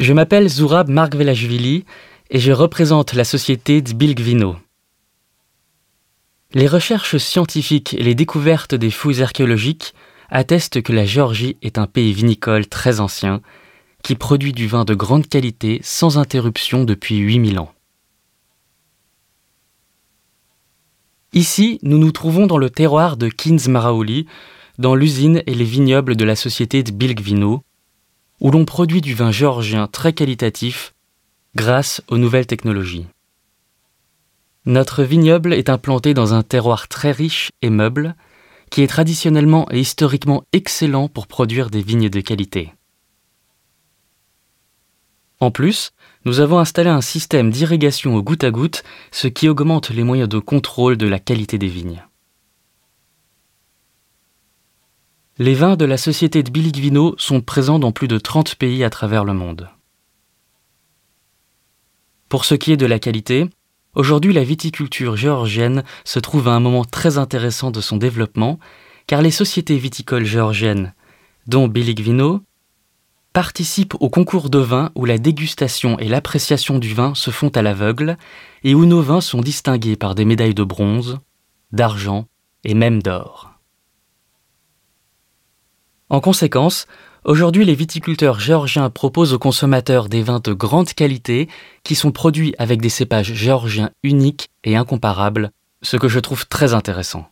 Je m'appelle Zourab Margvelashvili et je représente la société Dbilgvino. Les recherches scientifiques et les découvertes des fouilles archéologiques attestent que la Géorgie est un pays vinicole très ancien qui produit du vin de grande qualité sans interruption depuis 8000 ans. Ici, nous nous trouvons dans le terroir de Kins Maraoli, dans l'usine et les vignobles de la société de Bilgvino, où l'on produit du vin géorgien très qualitatif grâce aux nouvelles technologies. Notre vignoble est implanté dans un terroir très riche et meuble, qui est traditionnellement et historiquement excellent pour produire des vignes de qualité. En plus, nous avons installé un système d'irrigation au goutte à goutte, ce qui augmente les moyens de contrôle de la qualité des vignes. Les vins de la société de Biligvino sont présents dans plus de 30 pays à travers le monde. Pour ce qui est de la qualité, aujourd'hui la viticulture géorgienne se trouve à un moment très intéressant de son développement, car les sociétés viticoles géorgiennes, dont Biligvino, participe au concours de vin où la dégustation et l'appréciation du vin se font à l'aveugle et où nos vins sont distingués par des médailles de bronze, d'argent et même d'or. En conséquence, aujourd'hui les viticulteurs géorgiens proposent aux consommateurs des vins de grande qualité qui sont produits avec des cépages géorgiens uniques et incomparables, ce que je trouve très intéressant.